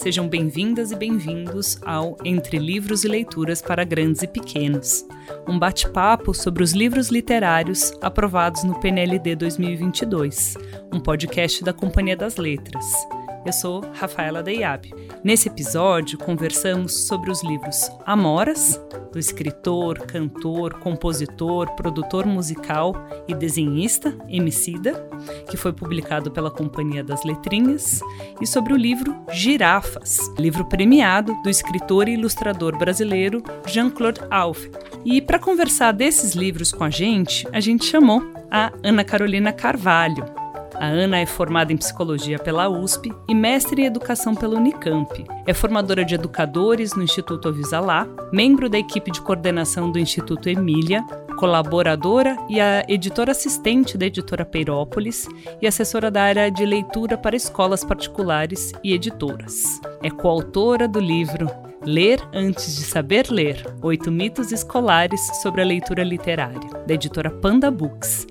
Sejam bem-vindas e bem-vindos ao Entre Livros e Leituras para Grandes e Pequenos, um bate-papo sobre os livros literários aprovados no PNLD 2022, um podcast da Companhia das Letras. Eu sou Rafaela Deiab. Nesse episódio, conversamos sobre os livros Amoras, do escritor, cantor, compositor, produtor musical e desenhista Emicida, que foi publicado pela Companhia das Letrinhas, e sobre o livro Girafas, livro premiado do escritor e ilustrador brasileiro Jean-Claude Alphe. E para conversar desses livros com a gente, a gente chamou a Ana Carolina Carvalho, a Ana é formada em psicologia pela USP e mestre em educação pela Unicamp. É formadora de educadores no Instituto Avisalá, membro da equipe de coordenação do Instituto Emília, colaboradora e a editora assistente da editora Peirópolis e assessora da área de leitura para escolas particulares e editoras. É coautora do livro Ler antes de saber ler: Oito mitos escolares sobre a leitura literária, da editora Panda Books,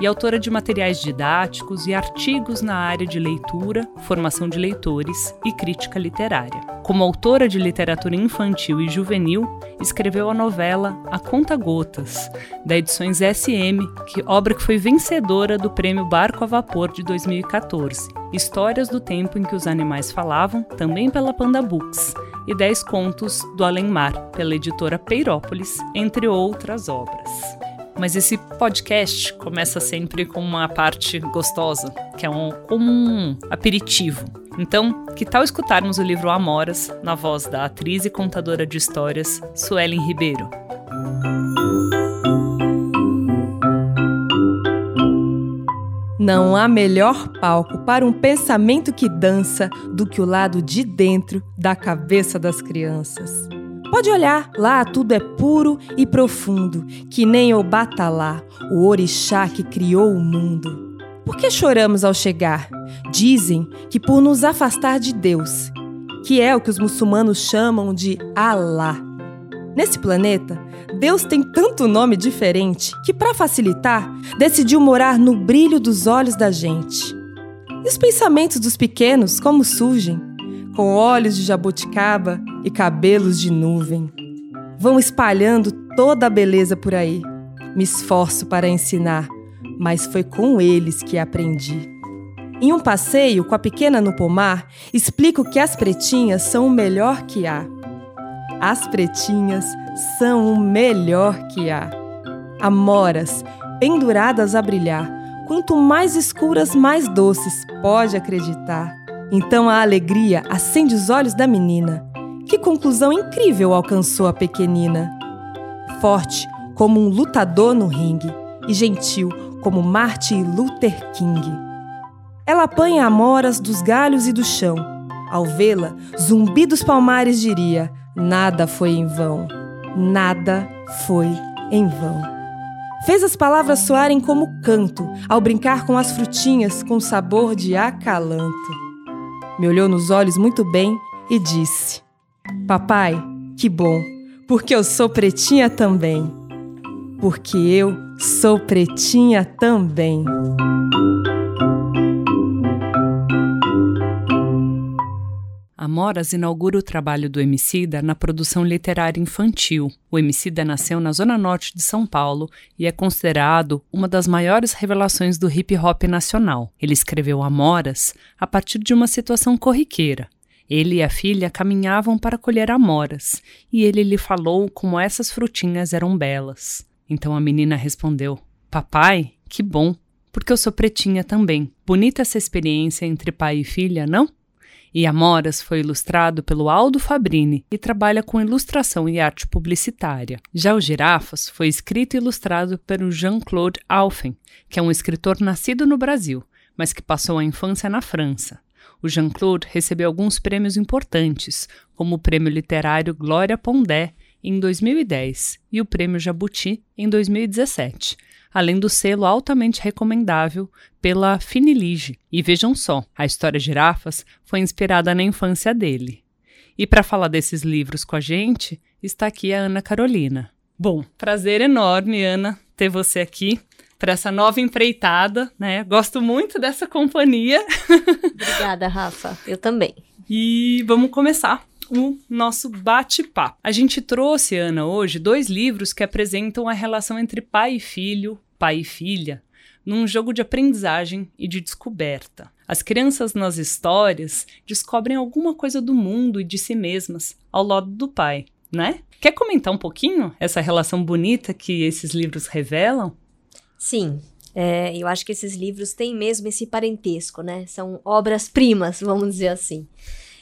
e autora de materiais didáticos e artigos na área de leitura, formação de leitores e crítica literária. Como autora de literatura infantil e juvenil, escreveu a novela A Conta Gotas, da Edições SM, que obra que foi vencedora do Prêmio Barco a Vapor de 2014. Histórias do tempo em que os animais falavam, também pela Panda Books, e Dez contos do Além Mar, pela editora Peirópolis, entre outras obras. Mas esse podcast começa sempre com uma parte gostosa, que é um, como um aperitivo. Então, que tal escutarmos o livro Amoras na voz da atriz e contadora de histórias Suelen Ribeiro? Não há melhor palco para um pensamento que dança do que o lado de dentro da cabeça das crianças. Pode olhar, lá tudo é puro e profundo, que nem o Batalá, o orixá que criou o mundo. Por que choramos ao chegar? Dizem que por nos afastar de Deus, que é o que os muçulmanos chamam de Alá. Nesse planeta, Deus tem tanto nome diferente que, para facilitar, decidiu morar no brilho dos olhos da gente. E os pensamentos dos pequenos, como surgem? com olhos de jabuticaba e cabelos de nuvem. Vão espalhando toda a beleza por aí. Me esforço para ensinar, mas foi com eles que aprendi. Em um passeio com a pequena no pomar, explico que as pretinhas são o melhor que há. As pretinhas são o melhor que há. Amoras, penduradas a brilhar, quanto mais escuras, mais doces, pode acreditar. Então a alegria acende os olhos da menina. Que conclusão incrível alcançou a pequenina! Forte como um lutador no ringue e gentil como Martin Luther King. Ela apanha amoras dos galhos e do chão. Ao vê-la, Zumbi dos Palmares diria: nada foi em vão, nada foi em vão. Fez as palavras soarem como canto ao brincar com as frutinhas com sabor de acalanto me olhou nos olhos muito bem e disse: Papai, que bom, porque eu sou pretinha também. Porque eu sou pretinha também. Amoras inaugura o trabalho do Emicida na produção literária infantil. O Emicida nasceu na zona norte de São Paulo e é considerado uma das maiores revelações do hip hop nacional. Ele escreveu Amoras a partir de uma situação corriqueira. Ele e a filha caminhavam para colher amoras, e ele lhe falou como essas frutinhas eram belas. Então a menina respondeu: Papai, que bom, porque eu sou pretinha também. Bonita essa experiência entre pai e filha, não? E Amoras foi ilustrado pelo Aldo Fabrini e trabalha com ilustração e arte publicitária. Já o Girafas foi escrito e ilustrado pelo Jean-Claude Alphen, que é um escritor nascido no Brasil, mas que passou a infância na França. O Jean-Claude recebeu alguns prêmios importantes, como o Prêmio Literário Glória Pondé em 2010 e o Prêmio Jabuti em 2017 além do selo altamente recomendável pela Finilige. E vejam só, a história Girafas foi inspirada na infância dele. E para falar desses livros com a gente, está aqui a Ana Carolina. Bom, prazer enorme, Ana, ter você aqui para essa nova empreitada, né? Gosto muito dessa companhia. Obrigada, Rafa. Eu também. E vamos começar o nosso bate-papo. A gente trouxe, Ana, hoje dois livros que apresentam a relação entre pai e filho, pai e filha, num jogo de aprendizagem e de descoberta. As crianças nas histórias descobrem alguma coisa do mundo e de si mesmas ao lado do pai, né? Quer comentar um pouquinho essa relação bonita que esses livros revelam? Sim, é, eu acho que esses livros têm mesmo esse parentesco, né? São obras-primas, vamos dizer assim.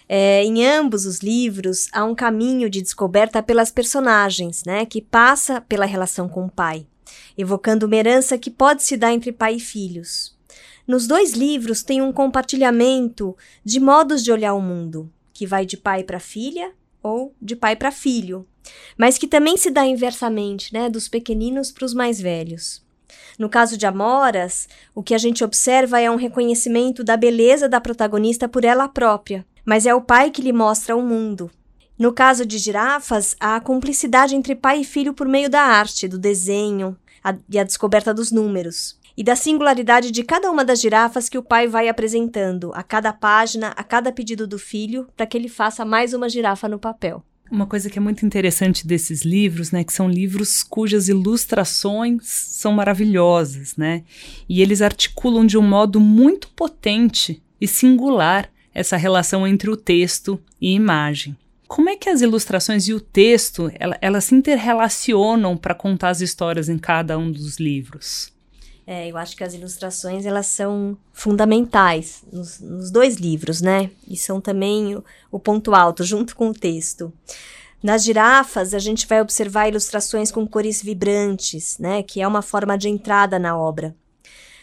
É, em ambos os livros há um caminho de descoberta pelas personagens, né? Que passa pela relação com o pai evocando uma herança que pode se dar entre pai e filhos. Nos dois livros tem um compartilhamento de modos de olhar o mundo, que vai de pai para filha ou de pai para filho, mas que também se dá inversamente, né, dos pequeninos para os mais velhos. No caso de Amoras, o que a gente observa é um reconhecimento da beleza da protagonista por ela própria, mas é o pai que lhe mostra o mundo, no caso de girafas, há a cumplicidade entre pai e filho por meio da arte, do desenho a, e a descoberta dos números. E da singularidade de cada uma das girafas que o pai vai apresentando, a cada página, a cada pedido do filho, para que ele faça mais uma girafa no papel. Uma coisa que é muito interessante desses livros, né, que são livros cujas ilustrações são maravilhosas, né? E eles articulam de um modo muito potente e singular essa relação entre o texto e imagem. Como é que as ilustrações e o texto ela, elas se interrelacionam para contar as histórias em cada um dos livros? É, eu acho que as ilustrações elas são fundamentais nos, nos dois livros, né? E são também o, o ponto alto, junto com o texto. Nas girafas, a gente vai observar ilustrações com cores vibrantes, né? Que é uma forma de entrada na obra.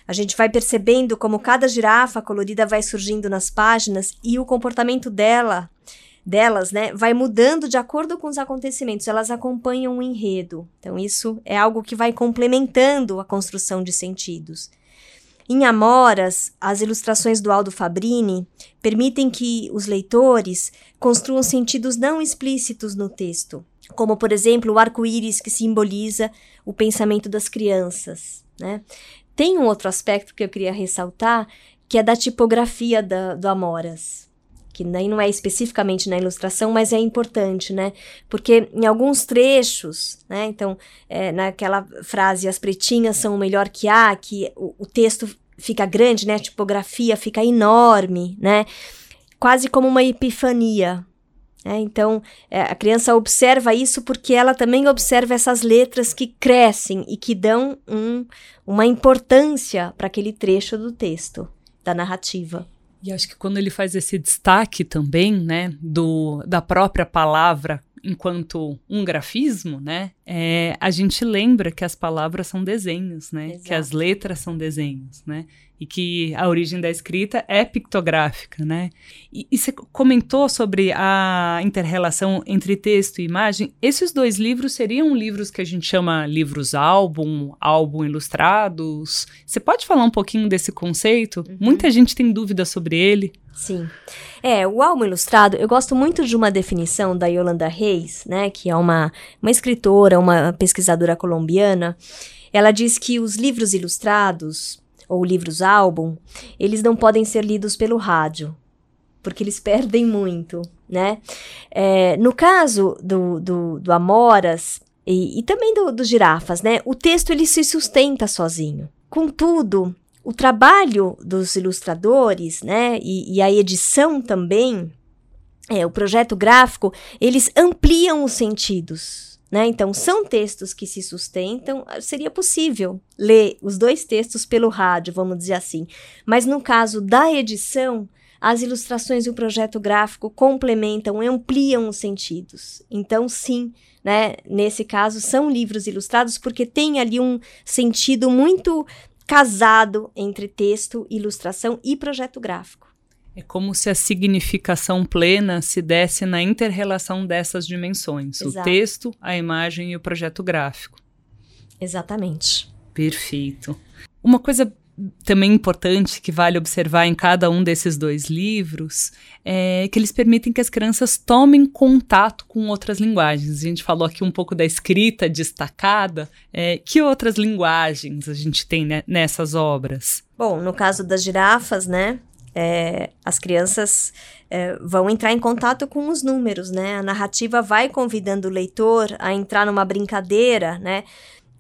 A gente vai percebendo como cada girafa colorida vai surgindo nas páginas e o comportamento dela delas, né, vai mudando de acordo com os acontecimentos, elas acompanham o enredo. Então, isso é algo que vai complementando a construção de sentidos. Em Amoras, as ilustrações do Aldo Fabrini permitem que os leitores construam sentidos não explícitos no texto, como, por exemplo, o arco-íris que simboliza o pensamento das crianças. Né? Tem um outro aspecto que eu queria ressaltar, que é da tipografia da, do Amoras que não é especificamente na ilustração, mas é importante, né? Porque em alguns trechos, né? Então, é, naquela frase, as pretinhas são o melhor que há, que o, o texto fica grande, né? A tipografia fica enorme, né? Quase como uma epifania, é, então, é, a criança observa isso porque ela também observa essas letras que crescem e que dão um, uma importância para aquele trecho do texto, da narrativa. E acho que quando ele faz esse destaque também, né, do, da própria palavra enquanto um grafismo, né, é, a gente lembra que as palavras são desenhos, né, Exato. que as letras são desenhos, né, e que a origem da escrita é pictográfica, né? E, e você comentou sobre a interrelação entre texto e imagem. Esses dois livros seriam livros que a gente chama livros-álbum, álbum ilustrados. Você pode falar um pouquinho desse conceito? Uhum. Muita gente tem dúvidas sobre ele. Sim. É, o álbum ilustrado, eu gosto muito de uma definição da Yolanda Reis, né, que é uma, uma escritora, uma pesquisadora colombiana. Ela diz que os livros ilustrados, ou livros-álbum, eles não podem ser lidos pelo rádio, porque eles perdem muito, né? É, no caso do, do, do Amoras e, e também do, do Girafas, né? O texto ele se sustenta sozinho. Contudo, o trabalho dos ilustradores, né? E, e a edição também, é, o projeto gráfico, eles ampliam os sentidos né? Então, são textos que se sustentam. Ah, seria possível ler os dois textos pelo rádio, vamos dizer assim. Mas no caso da edição, as ilustrações e o projeto gráfico complementam, ampliam os sentidos. Então, sim, né, nesse caso, são livros ilustrados porque tem ali um sentido muito casado entre texto, ilustração e projeto gráfico. É como se a significação plena se desse na interrelação dessas dimensões: Exato. o texto, a imagem e o projeto gráfico. Exatamente. Perfeito. Uma coisa também importante que vale observar em cada um desses dois livros é que eles permitem que as crianças tomem contato com outras linguagens. A gente falou aqui um pouco da escrita destacada. É, que outras linguagens a gente tem né, nessas obras? Bom, no caso das girafas, né? É, as crianças é, vão entrar em contato com os números, né? A narrativa vai convidando o leitor a entrar numa brincadeira, né?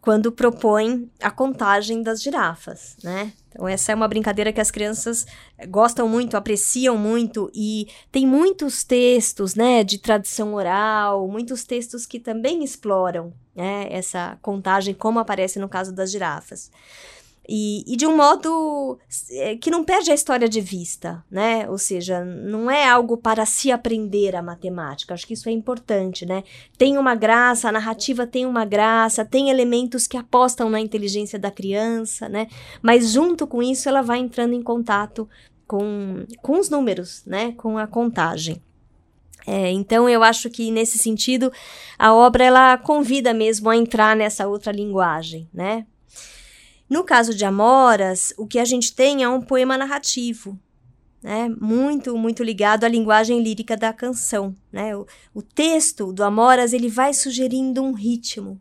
Quando propõe a contagem das girafas, né? Então, essa é uma brincadeira que as crianças gostam muito, apreciam muito, e tem muitos textos, né, de tradição oral, muitos textos que também exploram, né, essa contagem, como aparece no caso das girafas. E, e, de um modo é, que não perde a história de vista, né? Ou seja, não é algo para se aprender a matemática. Acho que isso é importante, né? Tem uma graça, a narrativa tem uma graça, tem elementos que apostam na inteligência da criança, né? Mas junto com isso, ela vai entrando em contato com, com os números, né? Com a contagem. É, então eu acho que nesse sentido a obra ela convida mesmo a entrar nessa outra linguagem, né? No caso de Amoras, o que a gente tem é um poema narrativo, né? Muito, muito ligado à linguagem lírica da canção, né? O, o texto do Amoras ele vai sugerindo um ritmo.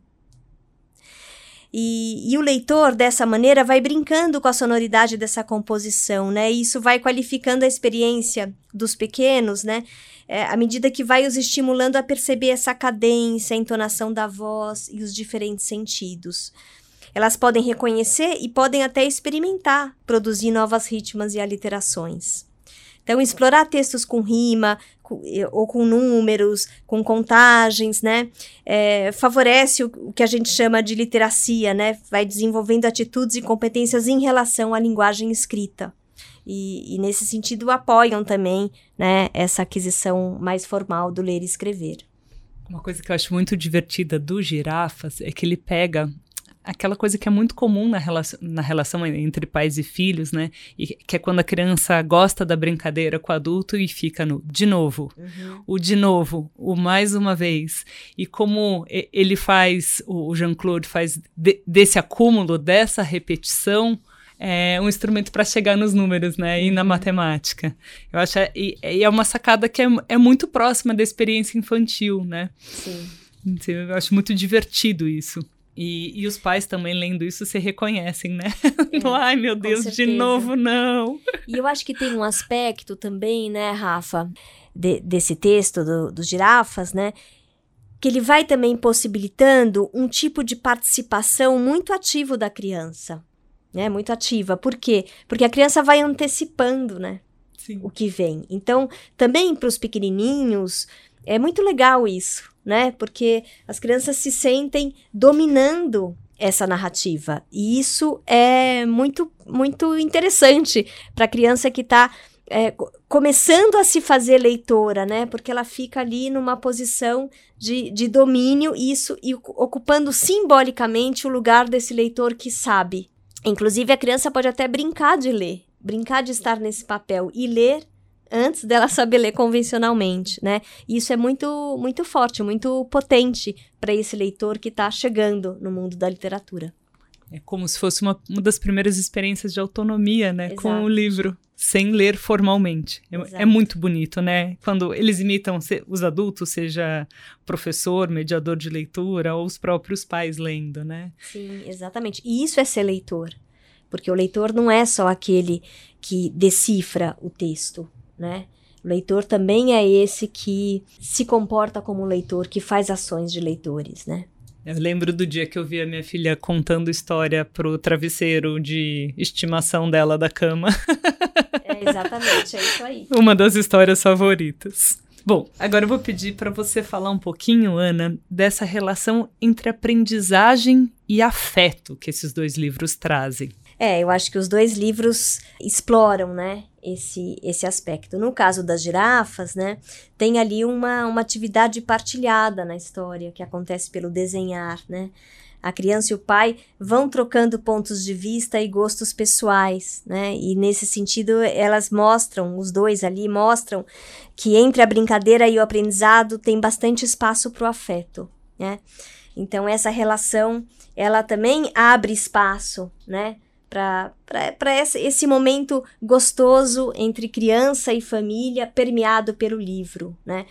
E, e, o leitor, dessa maneira, vai brincando com a sonoridade dessa composição, né? E isso vai qualificando a experiência dos pequenos, né? É, à medida que vai os estimulando a perceber essa cadência, a entonação da voz e os diferentes sentidos. Elas podem reconhecer e podem até experimentar, produzir novas ritmas e aliterações. Então, explorar textos com rima, com, ou com números, com contagens, né? É, favorece o, o, que a gente chama de literacia, né? Vai desenvolvendo atitudes e competências em relação à linguagem escrita. E, e, nesse sentido, apoiam também né, essa aquisição mais formal do ler e escrever. Uma coisa que eu acho muito divertida do Girafas é que ele pega aquela coisa que é muito comum na relação, na relação entre pais e filhos, né? E que é quando a criança gosta da brincadeira com o adulto e fica no de novo, uhum. o de novo, o mais uma vez. E como ele faz, o Jean-Claude faz de, desse acúmulo, dessa repetição, é um instrumento para chegar nos números, né? E na uhum. matemática. Eu acho é, e, e é uma sacada que é, é muito próxima da experiência infantil, né? Sim. Então, eu acho muito divertido isso. E, e os pais também lendo isso se reconhecem, né? É, Ai, meu Deus, de novo não. E eu acho que tem um aspecto também, né, Rafa, de, desse texto dos do girafas, né? Que ele vai também possibilitando um tipo de participação muito ativo da criança. Né, muito ativa. Por quê? Porque a criança vai antecipando, né? Sim. O que vem. Então, também para os pequenininhos, é muito legal isso, né? Porque as crianças se sentem dominando essa narrativa. E isso é muito, muito interessante para a criança que está é, começando a se fazer leitora, né? Porque ela fica ali numa posição de, de domínio, isso e ocupando simbolicamente o lugar desse leitor que sabe. Inclusive, a criança pode até brincar de ler, brincar de estar nesse papel e ler antes dela saber ler convencionalmente, né? E isso é muito, muito forte, muito potente para esse leitor que está chegando no mundo da literatura. É como se fosse uma, uma das primeiras experiências de autonomia, né? Exato. Com o livro, sem ler formalmente. É, é, muito bonito, né? Quando eles imitam os adultos, seja professor, mediador de leitura, ou os próprios pais lendo, né? Sim, exatamente. E isso é ser leitor. Porque o leitor não é só aquele que decifra o texto, né? O leitor também é esse que se comporta como leitor, que faz ações de leitores, né? Eu lembro do dia que eu vi a minha filha contando história pro travesseiro de estimação dela da cama. É, exatamente, é isso aí. Uma das histórias favoritas. Bom, agora eu vou pedir para você falar um pouquinho, Ana, dessa relação entre aprendizagem e afeto que esses dois livros trazem. É, eu acho que os dois livros exploram, né, esse, esse aspecto. No caso das girafas, né, tem ali uma, uma atividade partilhada na história, que acontece pelo desenhar, né. A criança e o pai vão trocando pontos de vista e gostos pessoais, né? E nesse sentido, elas mostram, os dois ali mostram que entre a brincadeira e o aprendizado tem bastante espaço para o afeto, né? Então, essa relação, ela também abre espaço, né? Para esse, momento gostoso entre criança e família, permeado pelo livro, né?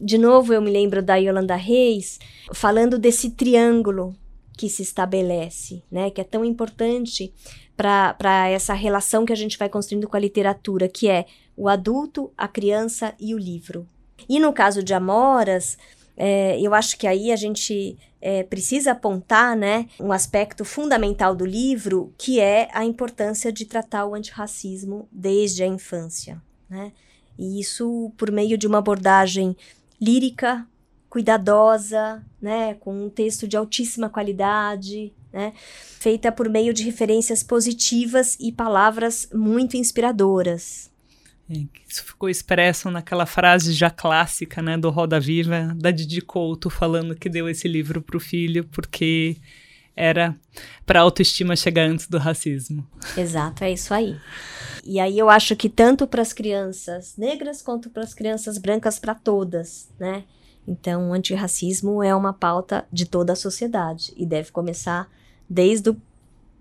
De novo, eu me lembro da Yolanda Reis falando desse triângulo que se estabelece, né? Que é tão importante para essa relação que a gente vai construindo com a literatura, que é o adulto, a criança e o livro. E no caso de Amoras, é, eu acho que aí a gente é, precisa apontar né, um aspecto fundamental do livro, que é a importância de tratar o antirracismo desde a infância. Né? E isso por meio de uma abordagem lírica, cuidadosa, né, com um texto de altíssima qualidade, né, feita por meio de referências positivas e palavras muito inspiradoras. É, isso ficou expresso naquela frase já clássica, né, do Roda Viva, da Didi Couto, falando que deu esse livro para o filho porque era para a autoestima chegar antes do racismo. Exato, é isso aí. E aí eu acho que tanto para as crianças negras quanto para as crianças brancas, para todas, né? Então, o antirracismo é uma pauta de toda a sociedade e deve começar desde o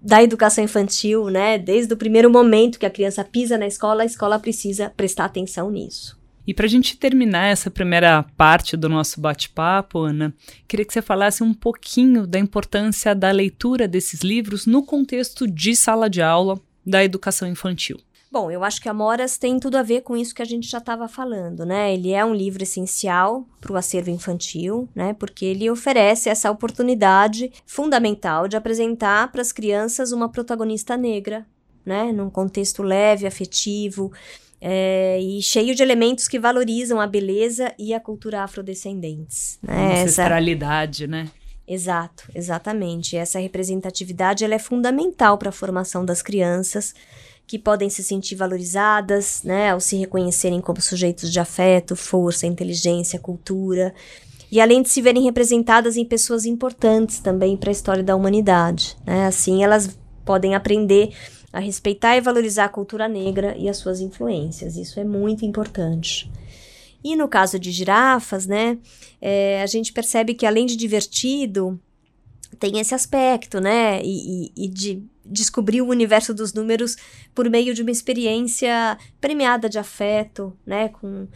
da educação infantil, né? Desde o primeiro momento que a criança pisa na escola, a escola precisa prestar atenção nisso. E para a gente terminar essa primeira parte do nosso bate-papo, Ana, queria que você falasse um pouquinho da importância da leitura desses livros no contexto de sala de aula da educação infantil. Bom, eu acho que Amoras tem tudo a ver com isso que a gente já estava falando, né? Ele é um livro essencial para o acervo infantil, né? Porque ele oferece essa oportunidade fundamental de apresentar para as crianças uma protagonista negra, né? Num contexto leve, afetivo, é, e cheio de elementos que valorizam a beleza e a cultura afrodescendentes. Né? Ancestralidade, Essa... né? Exato, exatamente. Essa representatividade ela é fundamental para a formação das crianças que podem se sentir valorizadas, né, ao se reconhecerem como sujeitos de afeto, força, inteligência, cultura, e além de se verem representadas em pessoas importantes também para a história da humanidade. Né? Assim, elas podem aprender a respeitar e valorizar a cultura negra e as suas influências. Isso é muito importante. E no caso de girafas, né, é, a gente percebe que além de divertido, tem esse aspecto, né, e, e, e de descobrir o universo dos números por meio de uma experiência premiada de afeto, né, com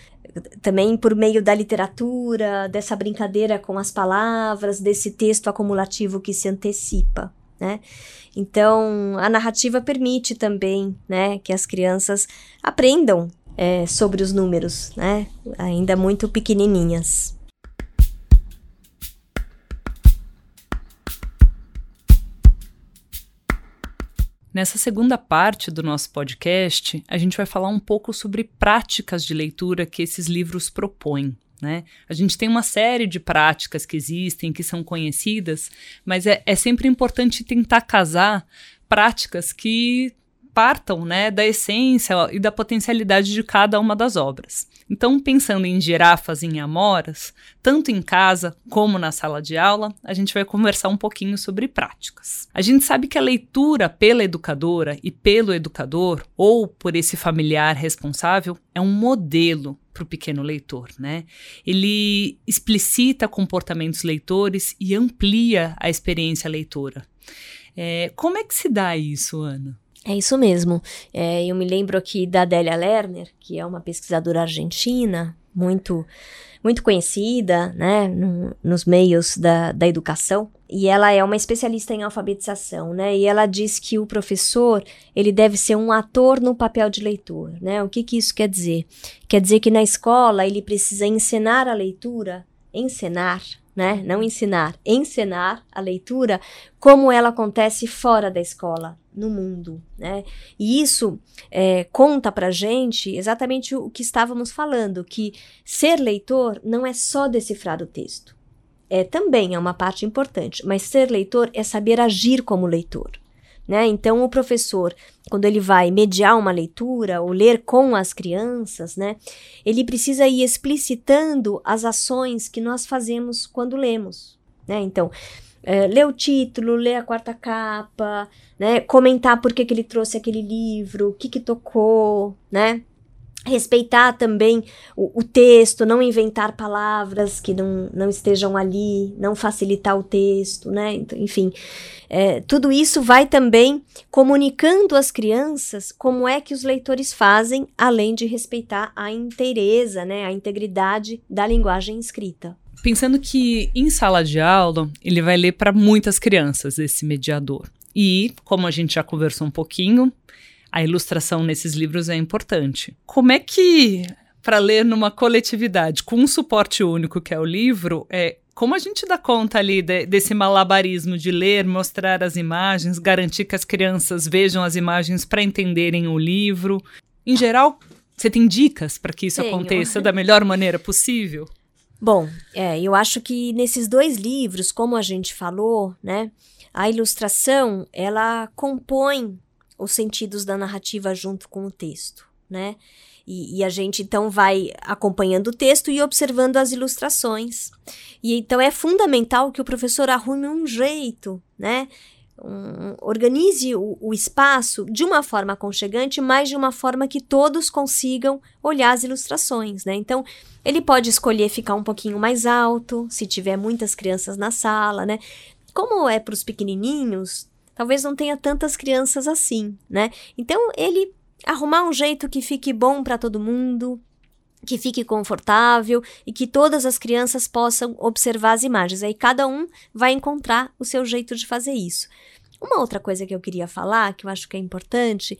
também por meio da literatura, dessa brincadeira com as palavras, desse texto acumulativo que se antecipa, né? Então, a narrativa permite também, né, que as crianças aprendam é, sobre os números, né, ainda muito pequenininhas. Nessa segunda parte do nosso podcast, a gente vai falar um pouco sobre práticas de leitura que esses livros propõem. Né? A gente tem uma série de práticas que existem, que são conhecidas, mas é, é sempre importante tentar casar práticas que partam né, da essência e da potencialidade de cada uma das obras. Então, pensando em girafas e em amoras, tanto em casa como na sala de aula, a gente vai conversar um pouquinho sobre práticas. A gente sabe que a leitura pela educadora e pelo educador, ou por esse familiar responsável, é um modelo para o pequeno leitor, né? Ele explicita comportamentos leitores e amplia a experiência leitora. É, como é que se dá isso, Ana? É isso mesmo. É, eu me lembro aqui da Adélia Lerner, que é uma pesquisadora argentina, muito muito conhecida né, no, nos meios da, da educação, e ela é uma especialista em alfabetização, né? E ela diz que o professor ele deve ser um ator no papel de leitor, né? O que, que isso quer dizer? Quer dizer que na escola ele precisa ensinar a leitura, ensinar, né? Não ensinar, ensinar a leitura como ela acontece fora da escola, no mundo, né? E isso é, conta pra gente exatamente o que estávamos falando, que ser leitor não é só decifrar o texto. É também é uma parte importante, mas ser leitor é saber agir como leitor. Né? Então, o professor, quando ele vai mediar uma leitura ou ler com as crianças, né, ele precisa ir explicitando as ações que nós fazemos quando lemos. Né? Então, é, ler o título, ler a quarta capa, né? Comentar por que, que ele trouxe aquele livro, o que que tocou, né? Respeitar também o, o, texto, não inventar palavras que não, não estejam ali, não facilitar o texto, né? Então, enfim, é, tudo isso vai também comunicando às crianças como é que os leitores fazem, além de respeitar a inteireza, né? A integridade da linguagem escrita. Pensando que em sala de aula ele vai ler para muitas crianças esse mediador. E, como a gente já conversou um pouquinho, a ilustração nesses livros é importante. Como é que, para ler numa coletividade com um suporte único que é o livro, é como a gente dá conta ali de, desse malabarismo de ler, mostrar as imagens, garantir que as crianças vejam as imagens para entenderem o livro? Em geral, você tem dicas para que isso Tenho. aconteça da melhor maneira possível? Bom, é, eu acho que nesses dois livros, como a gente falou, né, a ilustração ela compõe os sentidos da narrativa junto com o texto, né? E, e, a gente então vai acompanhando o texto e observando as ilustrações. E então é fundamental que o professor arrume um jeito, né? um, organize o, o, espaço de uma forma aconchegante, mas de uma forma que todos consigam olhar as ilustrações, né? Então, ele pode escolher ficar um pouquinho mais alto, se tiver muitas crianças na sala, né? Como é para os pequenininhos, talvez não tenha tantas crianças assim, né? Então, ele arrumar um jeito que fique bom para todo mundo, que fique confortável e que todas as crianças possam observar as imagens. Aí cada um vai encontrar o seu jeito de fazer isso. Uma outra coisa que eu queria falar, que eu acho que é importante,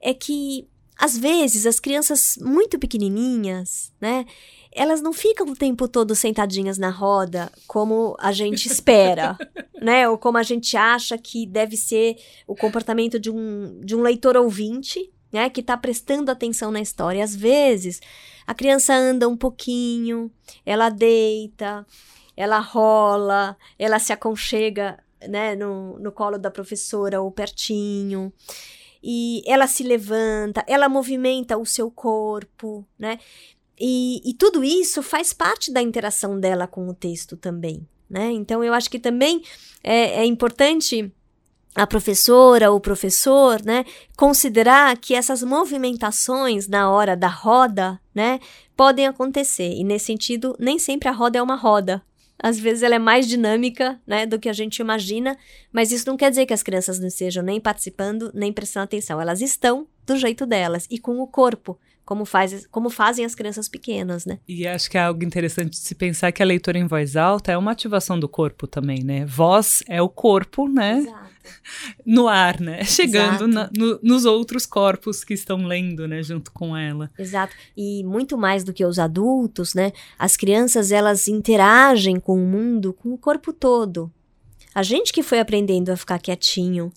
é que às vezes as crianças muito pequenininhas, né, elas não ficam o tempo todo sentadinhas na roda como a gente espera, né? Ou como a gente acha que deve ser o comportamento de um, de um leitor ouvinte, né? Que está prestando atenção na história. Às vezes, a criança anda um pouquinho, ela deita, ela rola, ela se aconchega né, no, no colo da professora ou pertinho. E ela se levanta, ela movimenta o seu corpo, né? E, e tudo isso faz parte da interação dela com o texto também, né? Então eu acho que também é, é importante a professora ou o professor, né, considerar que essas movimentações na hora da roda, né, podem acontecer. E nesse sentido, nem sempre a roda é uma roda, às vezes ela é mais dinâmica, né, do que a gente imagina, mas isso não quer dizer que as crianças não estejam nem participando, nem prestando atenção. Elas estão do jeito delas e com o corpo como, faz, como fazem as crianças pequenas, né? E acho que é algo interessante de se pensar que a leitura em voz alta é uma ativação do corpo também, né? Voz é o corpo, né? Exato. No ar, né? Chegando na, no, nos outros corpos que estão lendo, né? Junto com ela. Exato. E muito mais do que os adultos, né? As crianças, elas interagem com o mundo com o corpo todo. A gente que foi aprendendo a ficar quietinho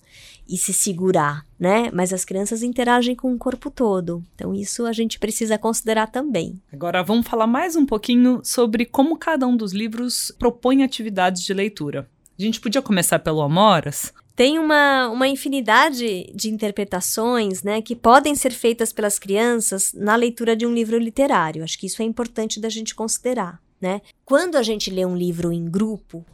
e se segurar, né? Mas as crianças interagem com o corpo todo. Então, isso a gente precisa considerar também. Agora, vamos falar mais um pouquinho sobre como cada um dos livros propõe atividades de leitura. A gente podia começar pelo Amoras? Tem uma, uma infinidade de interpretações né, que podem ser feitas pelas crianças na leitura de um livro literário. Acho que isso é importante da gente considerar. Né? Quando a gente lê um livro em grupo,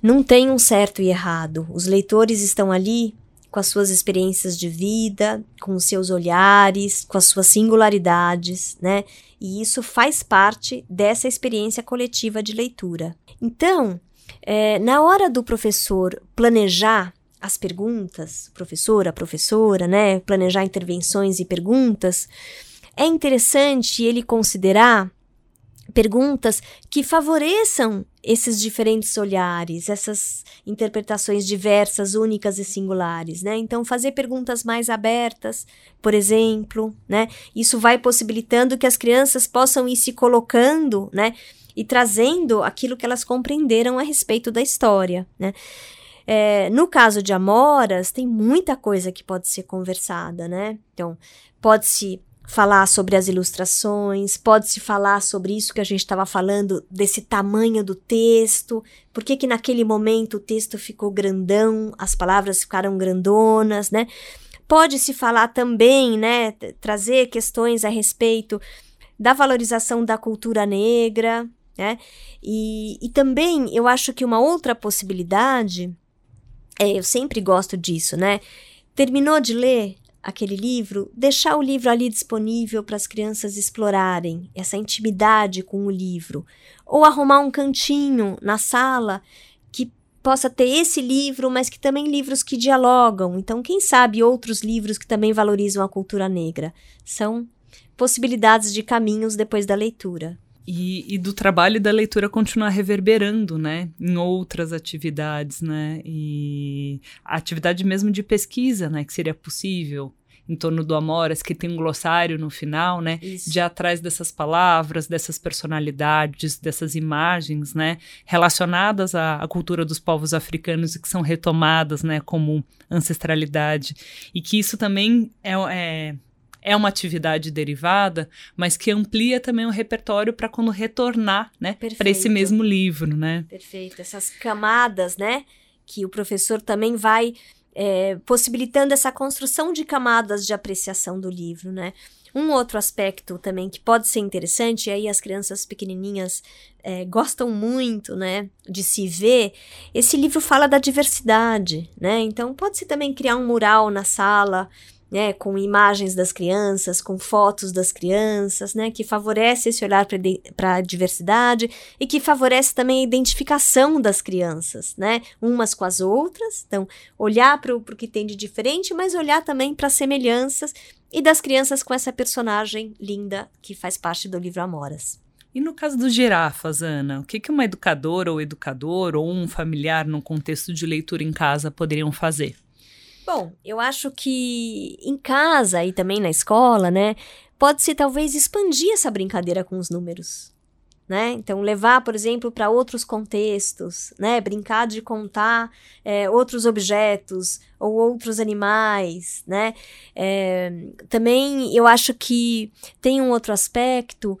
não tem um certo e errado. Os leitores estão ali com as suas experiências de vida, com os seus olhares, com as suas singularidades, né? E isso faz parte dessa experiência coletiva de leitura. Então, é, na hora do professor planejar as perguntas, professora, professora, né? Planejar intervenções e perguntas, é interessante ele considerar perguntas que favoreçam esses diferentes olhares, essas interpretações diversas, únicas e singulares, né? Então, fazer perguntas mais abertas, por exemplo, né? Isso vai possibilitando que as crianças possam ir se colocando, né? E trazendo aquilo que elas compreenderam a respeito da história, né? É, no caso de Amoras, tem muita coisa que pode ser conversada, né? Então, pode-se falar sobre as ilustrações, pode-se falar sobre isso que a gente estava falando, desse tamanho do texto, por que que naquele momento o texto ficou grandão, as palavras ficaram grandonas, né? Pode-se falar também, né, trazer questões a respeito da valorização da cultura negra, né? E, e também eu acho que uma outra possibilidade, é, eu sempre gosto disso, né? Terminou de ler, aquele livro, deixar o livro ali disponível para as crianças explorarem essa intimidade com o livro, ou arrumar um cantinho na sala que possa ter esse livro, mas que também livros que dialogam. Então, quem sabe outros livros que também valorizam a cultura negra. São possibilidades de caminhos depois da leitura. E, e, do trabalho e da leitura continuar reverberando, né, em outras atividades, né, e a atividade mesmo de pesquisa, né, que seria possível em torno do Amoras, que tem um glossário no final, né? Isso. De atrás dessas palavras, dessas personalidades, dessas imagens, né? Relacionadas à, à, cultura dos povos africanos e que são retomadas, né? Como ancestralidade. E que isso também é, é é uma atividade derivada, mas que amplia também o repertório para quando retornar, né, para esse mesmo livro, né? Perfeito. Essas camadas, né, que o professor também vai é, possibilitando essa construção de camadas de apreciação do livro, né? Um outro aspecto também que pode ser interessante, e aí as crianças pequenininhas é, gostam muito, né, de se ver, esse livro fala da diversidade, né? Então pode-se também criar um mural na sala, né, com imagens das crianças, com fotos das crianças, né, que favorece esse olhar para a diversidade e que favorece também a identificação das crianças, né, umas com as outras. Então, olhar para o que tem de diferente, mas olhar também para as semelhanças e das crianças com essa personagem linda que faz parte do livro Amoras. E no caso dos girafas, Ana, o que, que uma educadora ou educador ou um familiar num contexto de leitura em casa poderiam fazer? Bom, eu acho que em casa e também na escola, né, pode-se talvez expandir essa brincadeira com os números. Né? Então, levar, por exemplo, para outros contextos, né? Brincar de contar é, outros objetos ou outros animais, né? É, também eu acho que tem um outro aspecto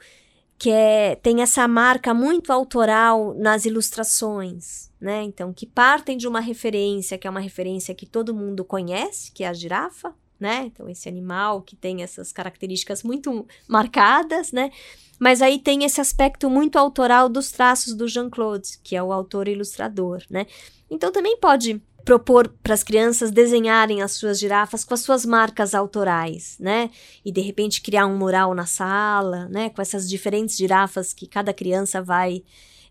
que é, tem essa marca muito autoral nas ilustrações, né? Então, que partem de uma referência, que é uma referência que todo mundo conhece, que é a girafa, né? Então, esse animal que tem essas características muito marcadas, né? Mas aí tem esse aspecto muito autoral dos traços do Jean-Claude, que é o autor ilustrador, né? Então, também pode propor para as crianças desenharem as suas girafas com as suas marcas autorais, né? E de repente criar um mural na sala, né? Com essas diferentes girafas que cada criança vai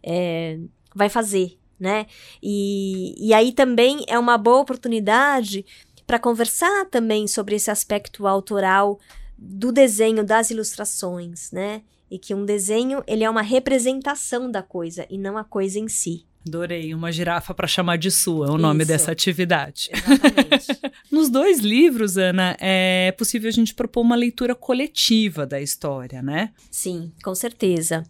é, vai fazer, né? E, e aí também é uma boa oportunidade para conversar também sobre esse aspecto autoral do desenho, das ilustrações, né? E que um desenho ele é uma representação da coisa e não a coisa em si. Adorei, uma girafa para chamar de sua, é o nome dessa atividade. Exatamente. Nos dois livros, Ana, é possível a gente propor uma leitura coletiva da história, né? Sim, com certeza.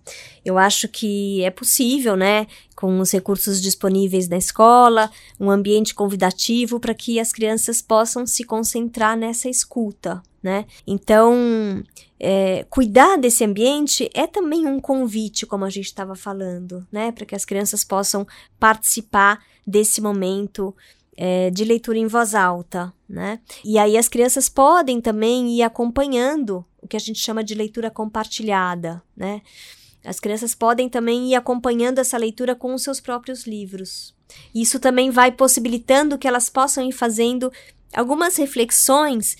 Eu acho que é possível, né? Com os recursos disponíveis na escola, um ambiente convidativo para que as crianças possam se concentrar nessa escuta, né? Então, é, cuidar desse ambiente é também um convite, como a gente estava falando, né? Para que as crianças possam participar desse momento é, de leitura em voz alta, né? E aí as crianças podem também ir acompanhando o que a gente chama de leitura compartilhada, né? As crianças podem também ir acompanhando essa leitura com os seus próprios livros. Isso também vai possibilitando que elas possam ir fazendo algumas reflexões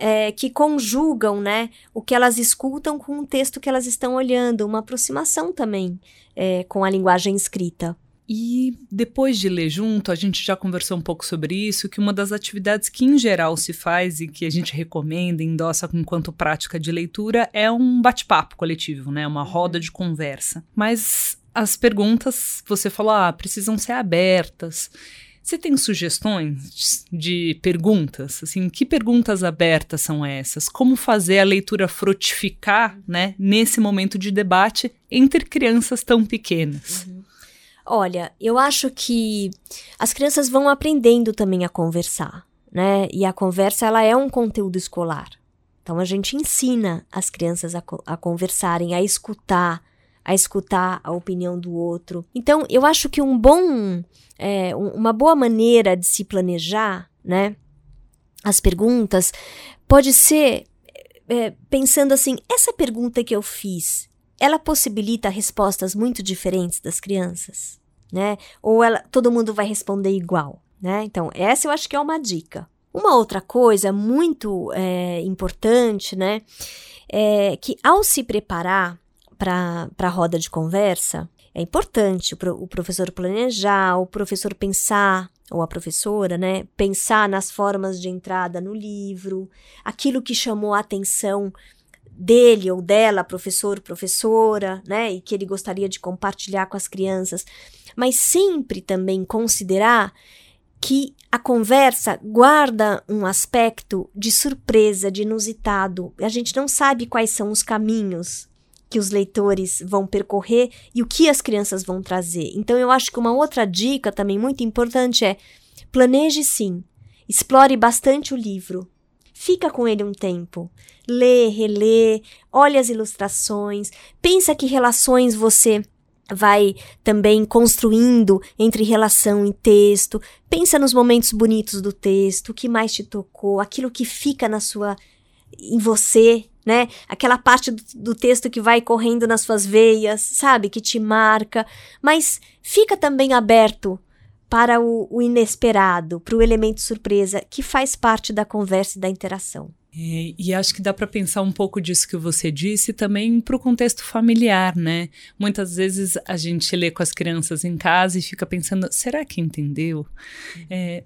é, que conjugam né, o que elas escutam com o texto que elas estão olhando, uma aproximação também é, com a linguagem escrita. E depois de ler junto, a gente já conversou um pouco sobre isso, que uma das atividades que em geral se faz e que a gente recomenda, endossa enquanto prática de leitura, é um bate-papo coletivo, né? Uma roda de conversa. Mas as perguntas, você falou, ah, precisam ser abertas. Você tem sugestões de perguntas? Assim, que perguntas abertas são essas? Como fazer a leitura frutificar, né, nesse momento de debate entre crianças tão pequenas? Uhum. Olha, eu acho que as crianças vão aprendendo também a conversar, né? E a conversa ela é um conteúdo escolar. Então a gente ensina as crianças a, a conversarem, a escutar, a escutar a opinião do outro. Então eu acho que um bom é, uma boa maneira de se planejar, né? As perguntas pode ser é, pensando assim: essa pergunta que eu fiz, ela possibilita respostas muito diferentes das crianças, né? Ou ela, todo mundo vai responder igual, né? Então essa eu acho que é uma dica. Uma outra coisa muito é, importante, né? É que ao se preparar para a roda de conversa, é importante o, pro, o professor planejar, o professor pensar, ou a professora, né, pensar nas formas de entrada no livro, aquilo que chamou a atenção dele ou dela, professor, professora, né, e que ele gostaria de compartilhar com as crianças, mas sempre também considerar que a conversa guarda um aspecto de surpresa, de inusitado. A gente não sabe quais são os caminhos que os leitores vão percorrer e o que as crianças vão trazer. Então, eu acho que uma outra dica também muito importante é planeje sim, explore bastante o livro, fica com ele um tempo, lê, relê, olhe as ilustrações, pensa que relações você vai também construindo entre relação e texto. Pensa nos momentos bonitos do texto, o que mais te tocou, aquilo que fica na sua em você, né? Aquela parte do, do, texto que vai correndo nas suas veias, sabe? Que te marca. Mas fica também aberto para o, o inesperado, para o elemento surpresa, que faz parte da conversa e da interação. É, e acho que dá para pensar um pouco disso que você disse também para o contexto familiar, né? Muitas vezes a gente lê com as crianças em casa e fica pensando: será que entendeu? É,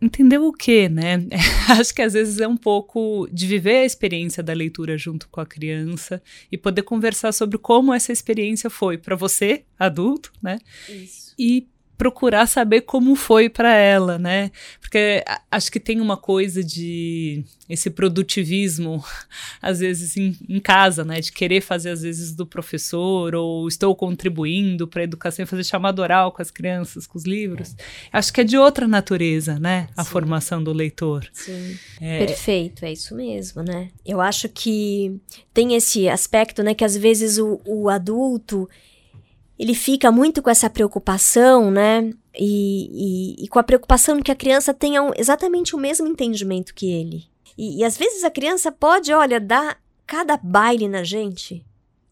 entendeu o quê, né? acho que às vezes é um pouco de viver a experiência da leitura junto com a criança e poder conversar sobre como essa experiência foi para você, adulto, né? Isso. E procurar saber como foi para ela, né? Porque acho que tem uma coisa de esse produtivismo, às vezes em, em, casa, né? De querer fazer, às vezes, do professor, ou estou contribuindo para a educação, fazer chamado oral com as crianças, com os livros. É. Acho que é de outra natureza, né? A Sim. formação do leitor. Sim. É... Perfeito, é isso mesmo, né? Eu acho que tem esse aspecto, né? Que às vezes o, o adulto ele fica muito com essa preocupação, né? E, e, e, com a preocupação de que a criança tenha um, exatamente o mesmo entendimento que ele. E, e às vezes a criança pode, olha, dar cada baile na gente,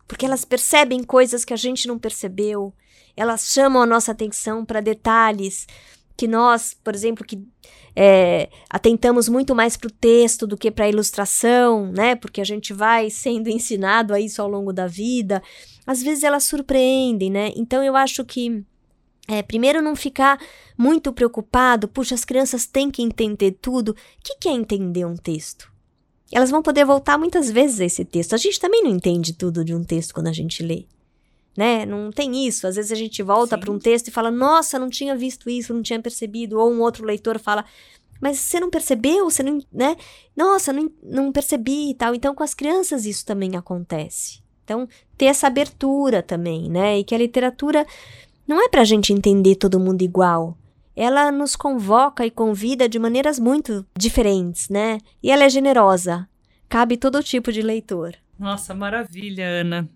porque elas percebem coisas que a gente não percebeu, elas chamam a nossa atenção para detalhes que nós, por exemplo, que é, atentamos muito mais para o texto do que para a ilustração, né? Porque a gente vai sendo ensinado a isso ao longo da vida. Às vezes elas surpreendem, né? Então eu acho que é, primeiro, não ficar muito preocupado, puxa, as crianças têm que entender tudo. O que, que é entender um texto? Elas vão poder voltar muitas vezes a esse texto. A gente também não entende tudo de um texto quando a gente lê né? Não tem isso. Às vezes a gente volta para um texto e fala: "Nossa, não tinha visto isso, não tinha percebido", ou um outro leitor fala: "Mas você não percebeu? Você não, né? Nossa, não, não percebi" e tal. Então com as crianças isso também acontece. Então, ter essa abertura também, né? E que a literatura não é para a gente entender todo mundo igual. Ela nos convoca e convida de maneiras muito diferentes, né? E ela é generosa. Cabe todo tipo de leitor. Nossa, maravilha, Ana.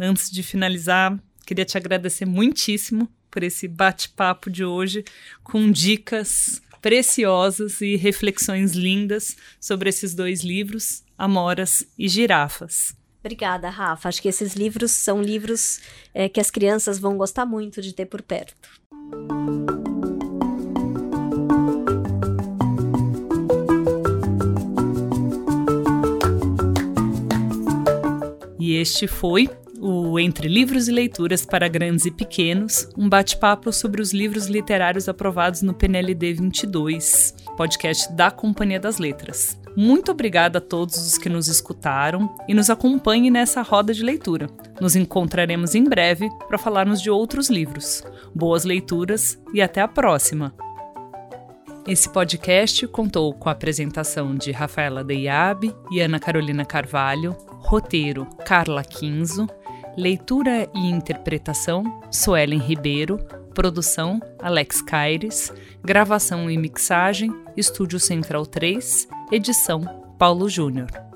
Antes de finalizar, queria te agradecer muitíssimo por esse bate-papo de hoje com dicas preciosas e reflexões lindas sobre esses dois livros, Amoras e Girafas. Obrigada, Rafa. Acho que esses livros são livros é, que as crianças vão gostar muito de ter por perto. E este foi o Entre Livros e Leituras para Grandes e Pequenos, um bate-papo sobre os livros literários aprovados no PNLD 22, podcast da Companhia das Letras. Muito obrigada a todos os que nos escutaram e nos acompanhem nessa roda de leitura. Nos encontraremos em breve para falarmos de outros livros. Boas leituras e até a próxima! Esse podcast contou com a apresentação de Rafaela Deiabe e Ana Carolina Carvalho, roteiro Carla Quinzo, Leitura e interpretação: Suelen Ribeiro. Produção: Alex Caires. Gravação e mixagem: Estúdio Central 3. Edição: Paulo Júnior.